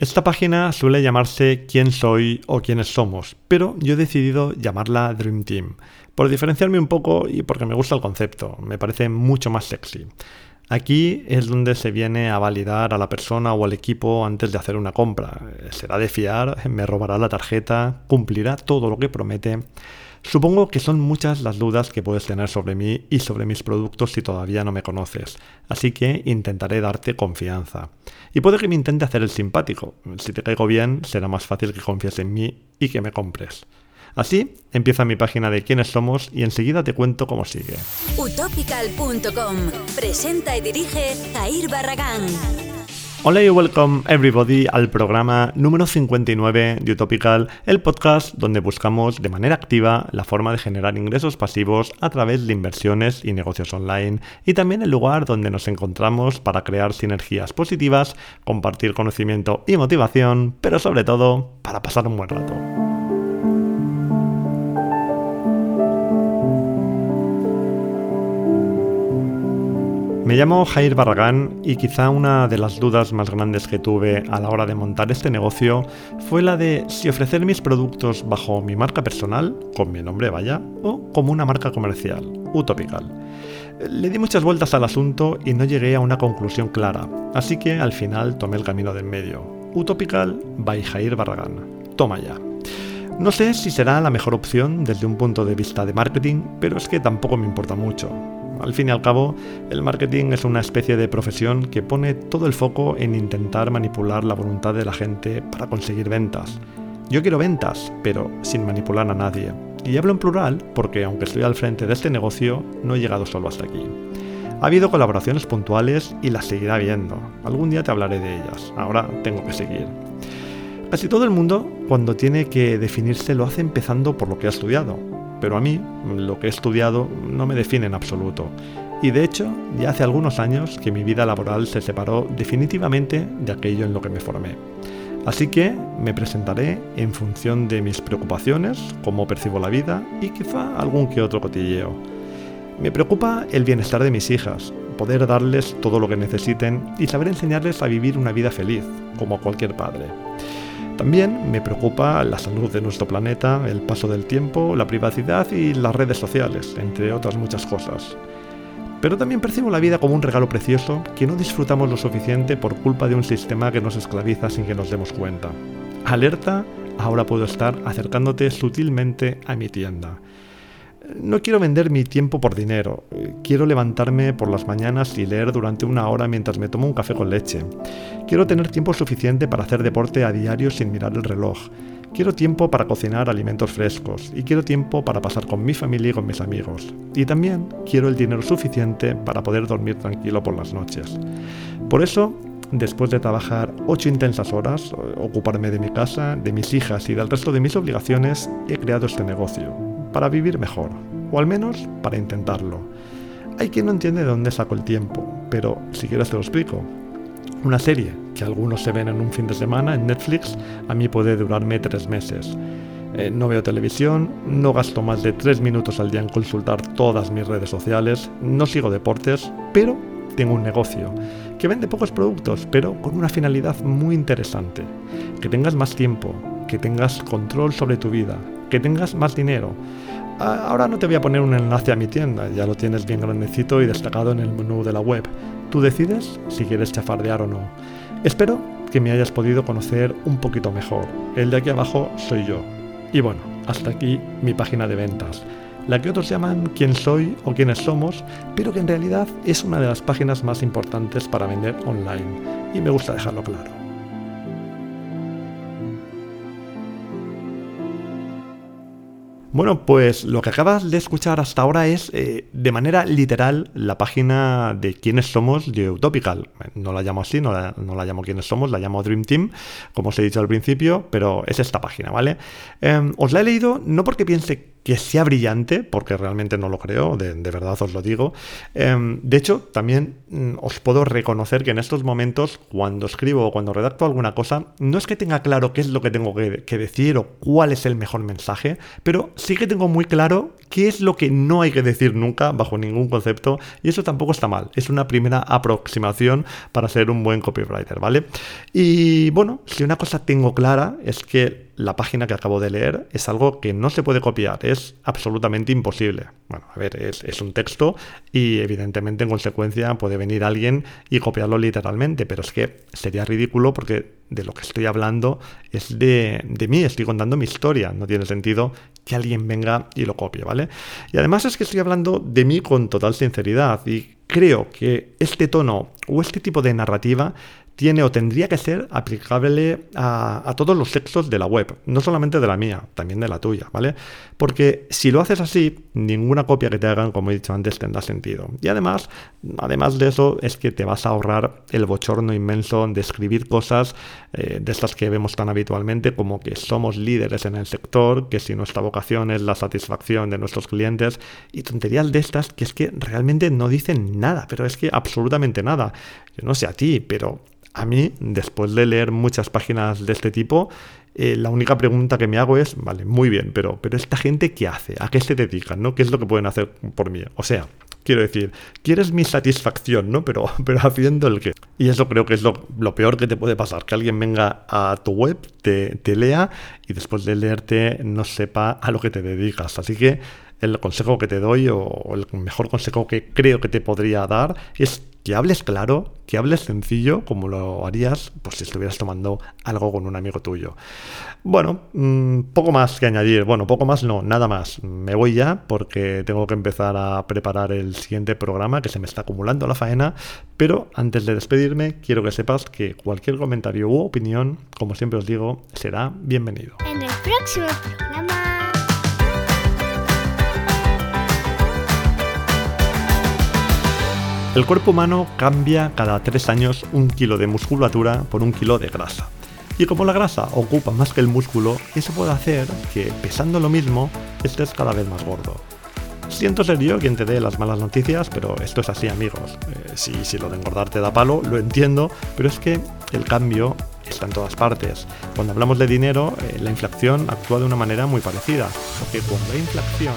Esta página suele llamarse quién soy o quiénes somos, pero yo he decidido llamarla Dream Team, por diferenciarme un poco y porque me gusta el concepto, me parece mucho más sexy. Aquí es donde se viene a validar a la persona o al equipo antes de hacer una compra. Será de fiar, me robará la tarjeta, cumplirá todo lo que promete. Supongo que son muchas las dudas que puedes tener sobre mí y sobre mis productos si todavía no me conoces, así que intentaré darte confianza. Y puede que me intente hacer el simpático. Si te caigo bien, será más fácil que confíes en mí y que me compres. Así empieza mi página de quiénes somos y enseguida te cuento cómo sigue. Utopical.com presenta y dirige Jair Barragán. Hola y welcome everybody al programa número 59 de Utopical, el podcast donde buscamos de manera activa la forma de generar ingresos pasivos a través de inversiones y negocios online y también el lugar donde nos encontramos para crear sinergias positivas, compartir conocimiento y motivación, pero sobre todo para pasar un buen rato. Me llamo Jair Barragán y quizá una de las dudas más grandes que tuve a la hora de montar este negocio fue la de si ofrecer mis productos bajo mi marca personal, con mi nombre vaya, o como una marca comercial, Utopical. Le di muchas vueltas al asunto y no llegué a una conclusión clara, así que al final tomé el camino del medio. Utopical by Jair Barragán. Toma ya. No sé si será la mejor opción desde un punto de vista de marketing, pero es que tampoco me importa mucho. Al fin y al cabo, el marketing es una especie de profesión que pone todo el foco en intentar manipular la voluntad de la gente para conseguir ventas. Yo quiero ventas, pero sin manipular a nadie. Y hablo en plural porque aunque estoy al frente de este negocio, no he llegado solo hasta aquí. Ha habido colaboraciones puntuales y las seguirá habiendo. Algún día te hablaré de ellas. Ahora tengo que seguir. Casi todo el mundo, cuando tiene que definirse, lo hace empezando por lo que ha estudiado pero a mí lo que he estudiado no me define en absoluto. Y de hecho, ya hace algunos años que mi vida laboral se separó definitivamente de aquello en lo que me formé. Así que me presentaré en función de mis preocupaciones, cómo percibo la vida y quizá algún que otro cotilleo. Me preocupa el bienestar de mis hijas, poder darles todo lo que necesiten y saber enseñarles a vivir una vida feliz, como cualquier padre. También me preocupa la salud de nuestro planeta, el paso del tiempo, la privacidad y las redes sociales, entre otras muchas cosas. Pero también percibo la vida como un regalo precioso que no disfrutamos lo suficiente por culpa de un sistema que nos esclaviza sin que nos demos cuenta. Alerta, ahora puedo estar acercándote sutilmente a mi tienda. No quiero vender mi tiempo por dinero. Quiero levantarme por las mañanas y leer durante una hora mientras me tomo un café con leche. Quiero tener tiempo suficiente para hacer deporte a diario sin mirar el reloj. Quiero tiempo para cocinar alimentos frescos y quiero tiempo para pasar con mi familia y con mis amigos. Y también quiero el dinero suficiente para poder dormir tranquilo por las noches. Por eso, después de trabajar ocho intensas horas, ocuparme de mi casa, de mis hijas y del resto de mis obligaciones, he creado este negocio para vivir mejor, o al menos para intentarlo. Hay quien no entiende de dónde saco el tiempo, pero si quieres te lo explico. Una serie que algunos se ven en un fin de semana en Netflix, a mí puede durarme tres meses. Eh, no veo televisión, no gasto más de tres minutos al día en consultar todas mis redes sociales, no sigo deportes, pero tengo un negocio que vende pocos productos, pero con una finalidad muy interesante. Que tengas más tiempo, que tengas control sobre tu vida, que tengas más dinero. Ahora no te voy a poner un enlace a mi tienda, ya lo tienes bien grandecito y destacado en el menú de la web. Tú decides si quieres chafardear o no. Espero que me hayas podido conocer un poquito mejor. El de aquí abajo soy yo. Y bueno, hasta aquí mi página de ventas, la que otros llaman quién soy o quiénes somos, pero que en realidad es una de las páginas más importantes para vender online. Y me gusta dejarlo claro. Bueno, pues lo que acabas de escuchar hasta ahora es eh, de manera literal la página de quiénes somos de Utopical. No la llamo así, no la, llamo quiénes somos, la llamo Dream Team, como os he dicho al principio, pero es esta página, ¿vale? Em, os la he leído no porque piense que sea brillante, porque realmente no lo creo, de, verdad os lo digo. Em, de hecho, también mm, os puedo reconocer que en estos momentos, cuando escribo o cuando redacto alguna cosa, no es que tenga claro qué es lo que tengo que, que decir o cuál es el mejor mensaje, pero sí que tengo muy claro qué es lo que no hay que decir nunca bajo ningún concepto y eso tampoco está mal. Es una primera aproximación para ser un buen copywriter, ¿vale? Y bueno, si una cosa tengo clara es que la página que acabo de leer es algo que no se puede copiar, es absolutamente imposible. Bueno, a ver, es, un texto y evidentemente en consecuencia puede venir alguien y copiarlo literalmente, pero es que sería ridículo porque de lo que estoy hablando es de, mí, estoy contando mi historia, no tiene sentido que alguien venga y lo copie, ¿vale? Y además es que estoy hablando de mí con total sinceridad y creo que este tono o este tipo de narrativa tiene o tendría que ser aplicable a, todos los sexos de la web, no solamente de la mía, también de la tuya, ¿vale? Porque si lo haces así, ninguna copia que te hagan, como he dicho antes, tendrá sentido. Y además, además de eso, es que te vas a ahorrar el bochorno inmenso de escribir cosas eh, de estas que vemos tan habitualmente, como que somos líderes en el sector, que si nuestra vocación es la satisfacción de nuestros clientes, y tonterías de estas que es que realmente no dicen nada, pero es que absolutamente nada. Yo no sé a ti, pero a mí, después de leer muchas páginas de este tipo, eh, la única pregunta que me hago es, vale, muy bien, pero, pero esta gente qué hace, a qué se dedican, ¿no? ¿Qué es lo que pueden hacer por mí? O sea, quiero decir, quieres mi satisfacción, ¿no? Pero, pero haciendo el qué. Y eso creo que es lo, peor que te puede pasar, que alguien venga a tu web, te, te lea y después de leerte no sepa a lo que te dedicas. Así que el consejo que te doy o el mejor consejo que creo que te podría dar es que hables claro, que hables sencillo, como lo harías pues, si estuvieras tomando algo con un amigo tuyo. Bueno, mm, poco más que añadir. Bueno, poco más no, nada más. Me voy ya porque tengo que empezar a preparar el siguiente programa que se me está acumulando la faena. Pero antes de despedirme, quiero que sepas que cualquier comentario u opinión, como siempre os digo, será bienvenido. En el próximo programa El cuerpo humano cambia cada tres años un kilo de musculatura por un kilo de grasa. Y como la grasa ocupa más que el músculo, eso puede hacer que, pesando lo mismo, estés cada vez más gordo. Siento ser yo quien te dé las malas noticias, pero esto es así amigos. Eh, si, lo de engordar te da palo, lo entiendo, pero es que el cambio está en todas partes. Cuando hablamos de dinero, eh, la inflación actúa de una manera muy parecida, porque cuando hay inflación,